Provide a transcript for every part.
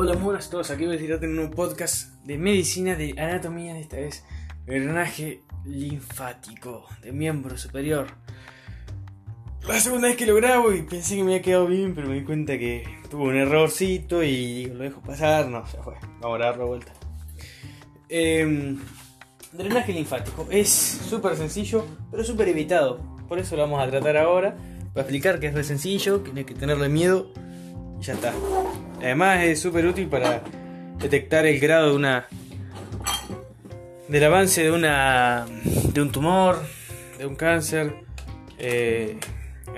Hola, buenas a todos. Aquí voy a en un podcast de medicina de anatomía, esta vez drenaje linfático de miembro superior. La segunda vez que lo grabo y pensé que me había quedado bien, pero me di cuenta que tuvo un errorcito y lo dejo pasar. No, ya fue. Vamos a grabarlo de vuelta. Em, drenaje linfático es súper sencillo, pero súper evitado. Por eso lo vamos a tratar ahora. Para explicar que es re sencillo, que no hay que tenerle miedo ya está. Además es súper útil para detectar el grado de una del avance de una de un tumor, de un cáncer. eh,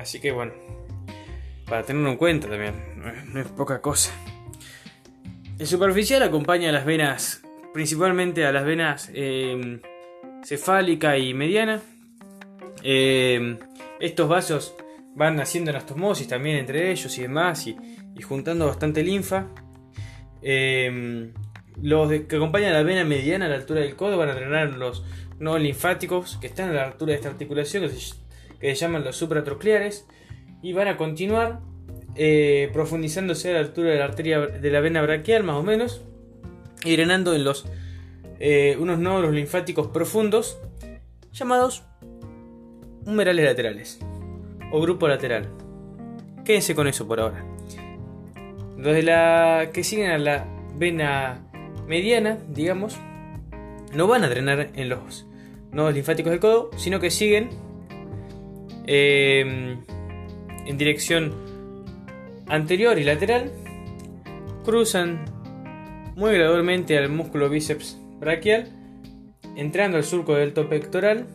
así que bueno, para tenerlo en cuenta también, no es, poca cosa. El superficial acompaña a las venas, principalmente a las venas eh, cefálica y mediana. Eh, estos vasos van haciendo anastomosis también entre ellos y demás y, y juntando bastante linfa. Eh, los que acompañan la vena mediana a la altura del codo van a drenar los nodos linfáticos que están a la altura de esta articulación que se, que se llaman los supratrocleares y van a continuar eh, profundizándose a la altura de la arteria de la vena braquial más o menos y drenando en los eh, unos nódulos linfáticos profundos llamados humerales laterales o grupo lateral. Quédense con eso por ahora. Los de la que siguen a la vena mediana, digamos, no van a drenar en los nodos linfáticos del codo, sino que siguen eh, en dirección anterior y lateral, cruzan muy gradualmente al músculo bíceps braquial, entrando al surco delto pectoral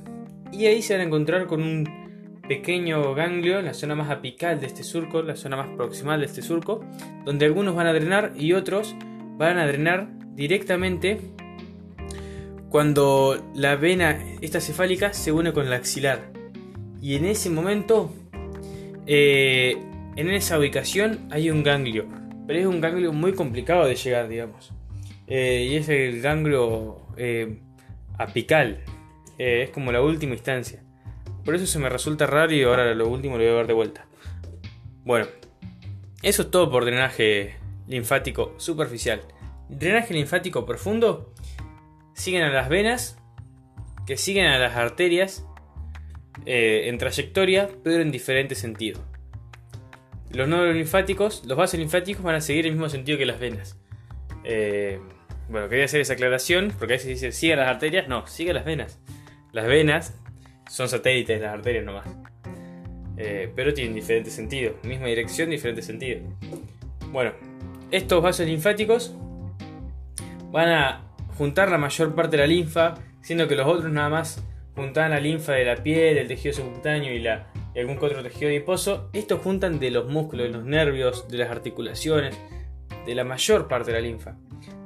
y ahí se van a encontrar con un pequeño ganglio en la zona más apical de este surco, la zona más proximal de este surco, donde algunos van a drenar y otros van a drenar directamente cuando la vena esta cefálica se une con la axilar. Y en ese momento, eh, en esa ubicación hay un ganglio, pero es un ganglio muy complicado de llegar, digamos. Eh, y es el ganglio eh, apical, es como la última instancia. Por eso se me resulta raro y ahora lo último lo voy a ver de vuelta. Bueno, eso es todo por drenaje linfático superficial. Drenaje linfático profundo siguen a las venas, que siguen a las arterias eh, en trayectoria, pero en diferente sentido. Los nodos linfáticos, los vasos linfáticos van a seguir el mismo sentido que las venas. Eh, bueno, quería hacer esa aclaración, porque a veces dice sigue las arterias, no, sigue las venas. Las venas son satélites las arterias nomás. Eh, pero tienen diferente sentido. Misma dirección, diferente sentido. Bueno, estos vasos linfáticos van a juntar la mayor parte de la linfa, siendo que los otros nada más juntan la linfa de la piel, del tejido subcutáneo y, la, y algún otro tejido adiposo. Estos juntan de los músculos, de los nervios, de las articulaciones, de la mayor parte de la linfa,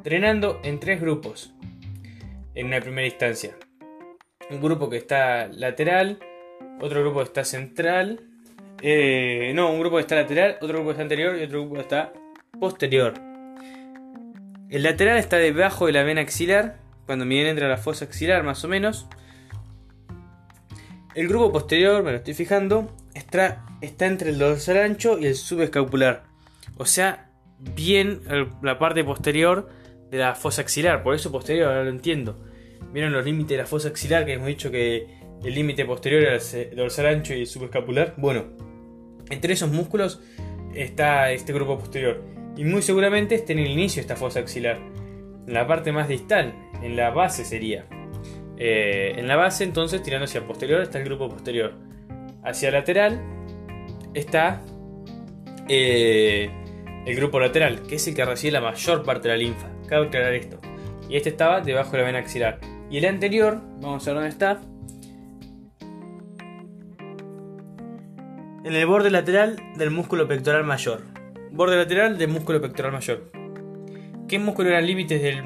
drenando en tres grupos en una primera instancia. Un grupo que está lateral, otro grupo que está central, eh, no, un grupo que está lateral, otro grupo que está anterior y otro grupo que está posterior. El lateral está debajo de la vena axilar, cuando bien entra la fosa axilar más o menos. El grupo posterior, me lo estoy fijando, está, está entre el dorsal ancho y el subescapular. O sea, bien la parte posterior de la fosa axilar. Por eso posterior, ahora lo entiendo. ¿Vieron los límites de la fosa axilar? Que hemos dicho que el límite posterior era el dorsal ancho y el subescapular. Bueno, entre esos músculos está este grupo posterior. Y muy seguramente esté en el inicio esta fosa axilar. En la parte más distal, en la base sería. Eh, en la base, entonces, tirando hacia posterior, está el grupo posterior. Hacia lateral está eh, el grupo lateral, que es el que recibe la mayor parte de la linfa. Cabe aclarar esto. Y este estaba debajo de la vena axilar. Y el anterior, vamos a ver dónde está. En el borde lateral del músculo pectoral mayor. Borde lateral del músculo pectoral mayor. ¿Qué músculo eran límites del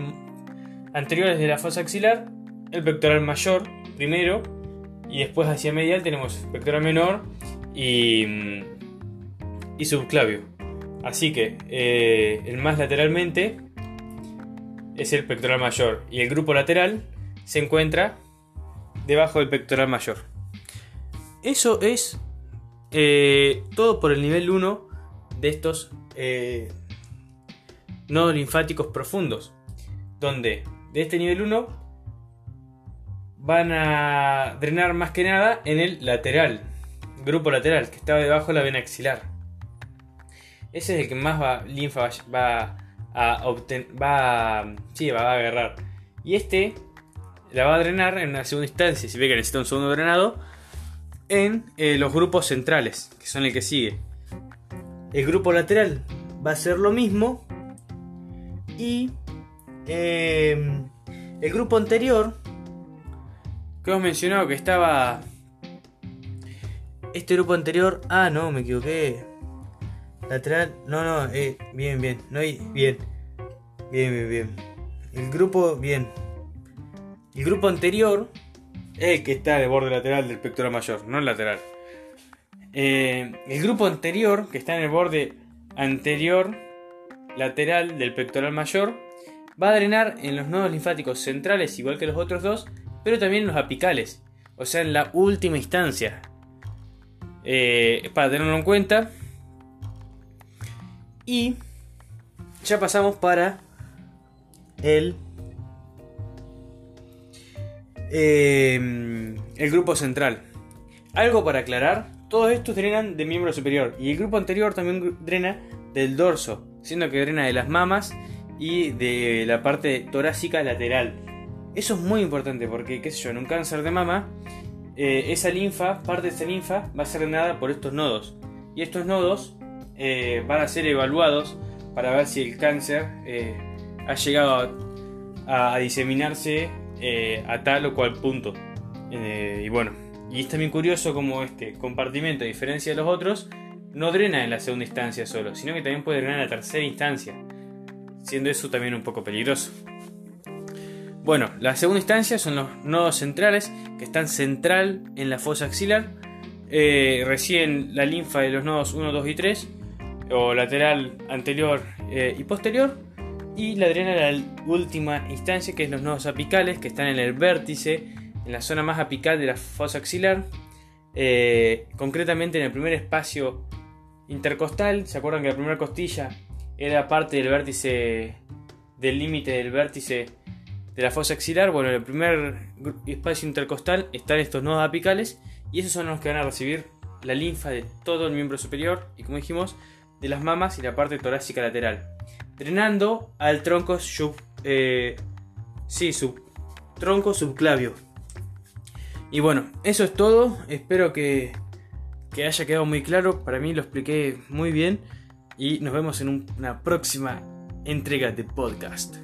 anteriores de la fosa axilar? El pectoral mayor primero y después hacia medial tenemos pectoral menor y, mm, y subclavio. Así que eh, el más lateralmente es el pectoral mayor y el grupo lateral se encuentra debajo del pectoral mayor. Eso es eh, todo por el nivel 1 de estos eh, nodos linfáticos profundos, donde de este nivel 1 van a drenar más que nada en el lateral, grupo lateral, que está debajo de la vena axilar. Ese es el que más va, linfa va a obtener, va, sí, va a agarrar. Y este la va a drenar en una segunda instancia, si ve que necesita un segundo drenado, en eh, los grupos centrales, que son el que sigue. El grupo lateral va a ser lo mismo. Y em, el grupo anterior, que hemos mencionado que estaba... Este grupo anterior... Ah, no, me equivoqué. Lateral... No, no, eh, bien, bien. No hay... Bien. Bien, bien, bien. El grupo... Bien. El grupo anterior es el que está de borde lateral del pectoral mayor, no el lateral. Eh, el grupo anterior, que está en el borde anterior lateral del pectoral mayor, va a drenar en los nodos linfáticos centrales igual que los otros dos, pero también en los apicales, o sea, en la última instancia. Eh, para tenerlo en cuenta. Y ya pasamos para el Em, el grupo central. Algo para aclarar, todos estos drenan del miembro superior y el grupo anterior también drena del dorso, siendo que drena de las mamas y de la parte torácica lateral. Eso es muy importante porque, qué sé yo, en un cáncer de mama, eh, esa linfa, parte de esa linfa, va a ser drenada por estos nodos. Y estos nodos eh, van a ser evaluados para ver si el cáncer eh, ha llegado a diseminarse eh, a tal o cual punto. Y bueno, y es también curioso como este compartimento, a diferencia de los otros, no drena en la segunda instancia solo, sino que también puede drenar en la tercera instancia, siendo eso también un poco peligroso. Bueno, la segunda instancia son los nodos centrales que están central en la fosa axilar. Eh, reciben la linfa de los nodos 1, 2 y 3, o lateral anterior y posterior, y la drena la última instancia que es los nodos apicales que están en el vértice, en la zona más apical de la fosa axilar, eh, concretamente en el primer espacio intercostal. ¿Se acuerdan que la primera costilla era parte del vértice, del límite del vértice de la fosa axilar? Bueno, en el primer espacio intercostal están estos nodos apicales y esos son los que van a recibir la linfa de todo el miembro superior y como dijimos, de las mamas y la parte torácica lateral drenando al tronco sub, eh, sí, sub, tronco subclavio. Y bueno, eso es todo. Espero que, que haya quedado muy claro. Para mí lo expliqué muy bien. Y nos vemos en una próxima entrega de podcast.